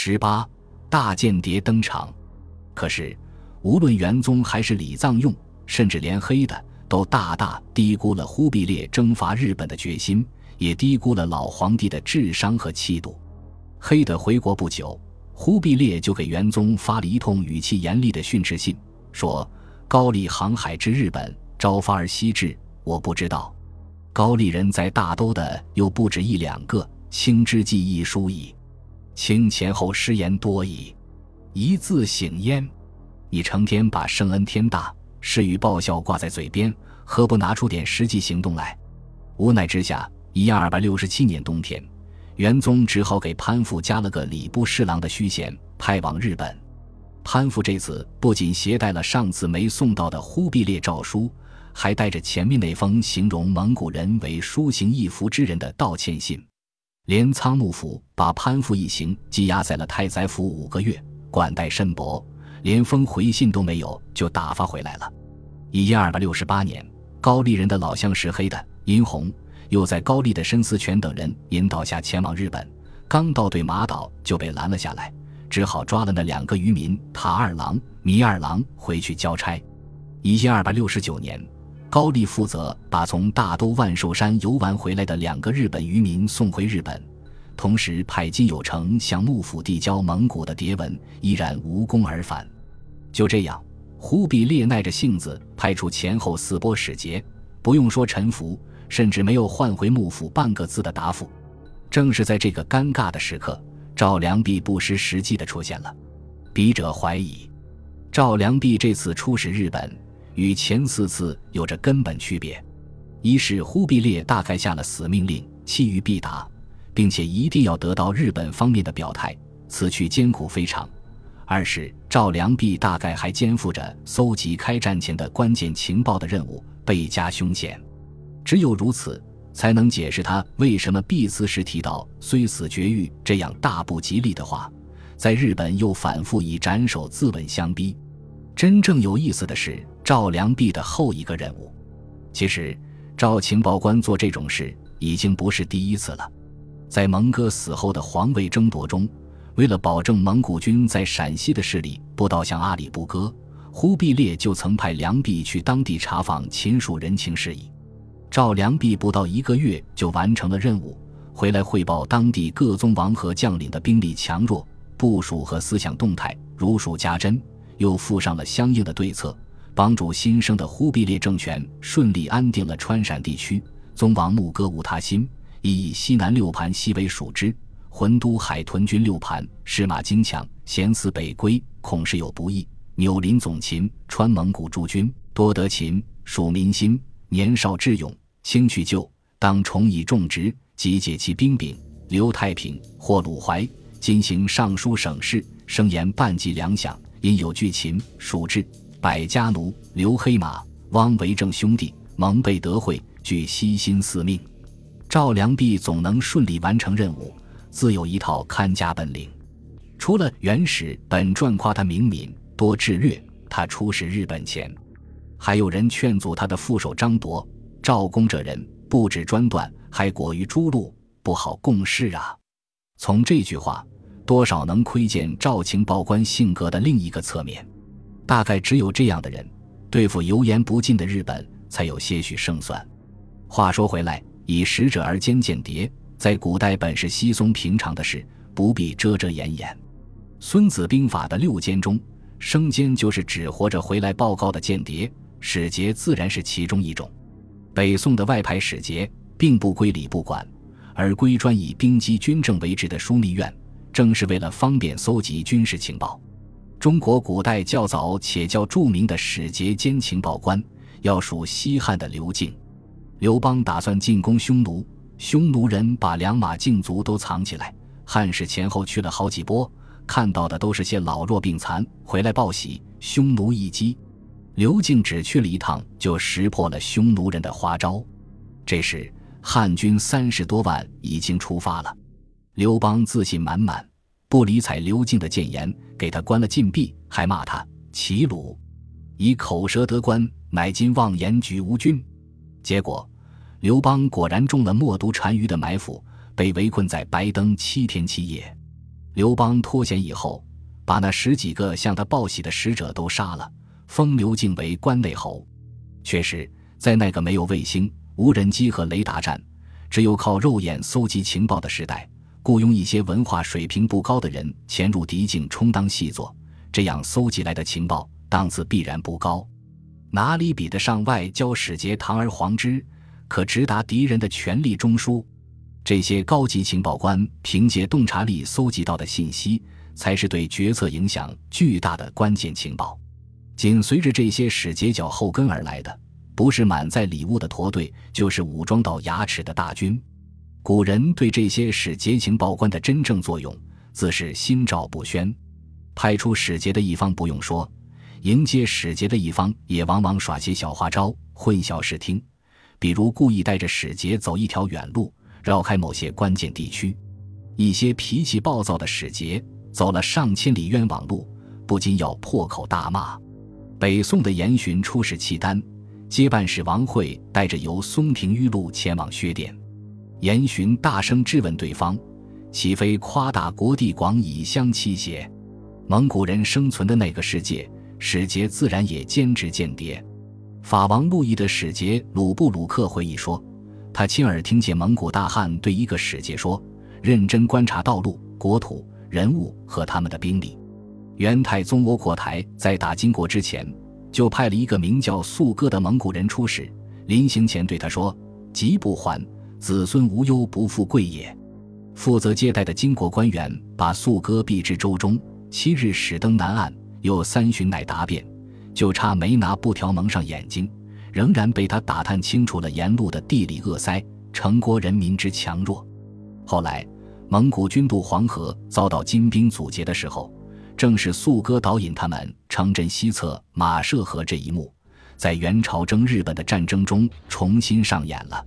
十八大间谍登场。可是，无论元宗还是李藏用，甚至连黑的，都大大低估了忽必烈征伐日本的决心，也低估了老皇帝的智商和气度。黑的回国不久，忽必烈就给元宗发了一通语气严厉的训斥信，说：“高丽航海至日本，朝发而夕至，我不知道。高丽人在大都的又不止一两个，卿之计亦疏矣。卿前后失言多矣，一字醒焉。你成天把圣恩天大、誓与报效挂在嘴边，何不拿出点实际行动来？”无奈之下，一二百六十七年冬天。元宗只好给潘父加了个礼部侍郎的虚衔，派往日本。潘父这次不仅携带了上次没送到的忽必烈诏书，还带着前面那封形容蒙古人为书行义服之人的道歉信。连仓幕府把潘父一行羁押在了太宰府五个月，管待甚薄，连封回信都没有，就打发回来了。一二百六十八年，高丽人的老乡石黑的殷红。又在高丽的申思权等人引导下前往日本，刚到对马岛就被拦了下来，只好抓了那两个渔民塔二郎、弥二郎回去交差。一千二百六十九年，高丽负责把从大都万寿山游玩回来的两个日本渔民送回日本，同时派金有成向幕府递交蒙古的牒文，依然无功而返。就这样，忽必烈耐着性子派出前后四波使节，不用说臣服。甚至没有换回幕府半个字的答复。正是在这个尴尬的时刻，赵良弼不失时机的出现了。笔者怀疑，赵良弼这次出使日本与前四次有着根本区别：一是忽必烈大概下了死命令，气于必达，并且一定要得到日本方面的表态，此去艰苦非常；二是赵良弼大概还肩负着搜集开战前的关键情报的任务，倍加凶险。只有如此，才能解释他为什么必辞时提到“虽死绝育”这样大不吉利的话，在日本又反复以斩首自刎相逼。真正有意思的是赵良弼的后一个任务。其实，赵情报官做这种事已经不是第一次了。在蒙哥死后的皇位争夺中，为了保证蒙古军在陕西的势力不倒向阿里不哥，忽必烈就曾派良弼去当地查访秦蜀人情事宜。赵良弼不到一个月就完成了任务，回来汇报当地各宗王和将领的兵力强弱、部署和思想动态，如数家珍，又附上了相应的对策，帮助新生的忽必烈政权顺利安定了川陕地区。宗王牧歌无他心，以西南六盘西为属之，浑都海屯军六盘，士马精强，咸思北归，恐是有不义。纽林总秦，川蒙古诸军多得秦属民心。年少智勇，轻去旧，当重以重职，集解其兵柄。刘太平或鲁怀，今行尚书省事，声言半计粮饷，因有巨秦蜀志百家奴刘黑马汪维正兄弟蒙被得会，具悉心四命。赵良弼总能顺利完成任务，自有一套看家本领。除了原始本传夸他明敏多智略，他出使日本前。还有人劝阻他的副手张铎：“赵公这人不止专断，还果于诸路，不好共事啊。”从这句话，多少能窥见赵情报官性格的另一个侧面。大概只有这样的人，对付油盐不进的日本才有些许胜算。话说回来，以使者而兼间谍，在古代本是稀松平常的事，不必遮遮掩掩。《孙子兵法》的六监中，生间就是只活着回来报告的间谍。使节自然是其中一种。北宋的外派使节并不归礼部管，而归专以兵机军政为职的枢密院，正是为了方便搜集军事情报。中国古代较早且较著名的使节兼情报官，要数西汉的刘敬。刘邦打算进攻匈奴，匈奴人把良马竞卒都藏起来，汉使前后去了好几波，看到的都是些老弱病残，回来报喜，匈奴一击。刘敬只去了一趟，就识破了匈奴人的花招。这时，汉军三十多万已经出发了。刘邦自信满满，不理睬刘敬的谏言，给他关了禁闭，还骂他齐鲁，以口舌得官，乃今妄言举无君。结果，刘邦果然中了默毒单于的埋伏，被围困在白登七天七夜。刘邦脱险以后，把那十几个向他报喜的使者都杀了，封刘敬为关内侯。确实，在那个没有卫星、无人机和雷达站，只有靠肉眼搜集情报的时代，雇佣一些文化水平不高的人潜入敌境充当细作，这样搜集来的情报档次必然不高，哪里比得上外交使节堂而皇之，可直达敌人的权力中枢？这些高级情报官凭借洞察力搜集到的信息，才是对决策影响巨大的关键情报。紧随着这些使节脚后跟而来的，不是满载礼物的驼队，就是武装到牙齿的大军。古人对这些使节情报官的真正作用，自是心照不宣。派出使节的一方不用说，迎接使节的一方也往往耍些小花招，混淆视听，比如故意带着使节走一条远路。绕开某些关键地区，一些脾气暴躁的使节走了上千里冤枉路，不禁要破口大骂。北宋的严询出使契丹，接办使王惠带着由松平玉路前往薛店，严询大声质问对方：“岂非夸大国地广以相欺邪？”蒙古人生存的那个世界，使节自然也兼职间谍。法王路易的使节鲁布鲁克回忆说。他亲耳听见蒙古大汗对一个使节说：“认真观察道路、国土、人物和他们的兵力。”元太宗窝阔台在打金国之前，就派了一个名叫肃哥的蒙古人出使，临行前对他说：“急不还，子孙无忧，不富贵也。”负责接待的金国官员把肃哥避至舟中，七日始登南岸，又三巡乃答辩，就差没拿布条蒙上眼睛。仍然被他打探清楚了沿路的地理恶塞、城国人民之强弱。后来，蒙古军渡黄河遭到金兵阻截的时候，正是肃哥导引他们城镇西侧马涉河这一幕，在元朝征日本的战争中重新上演了。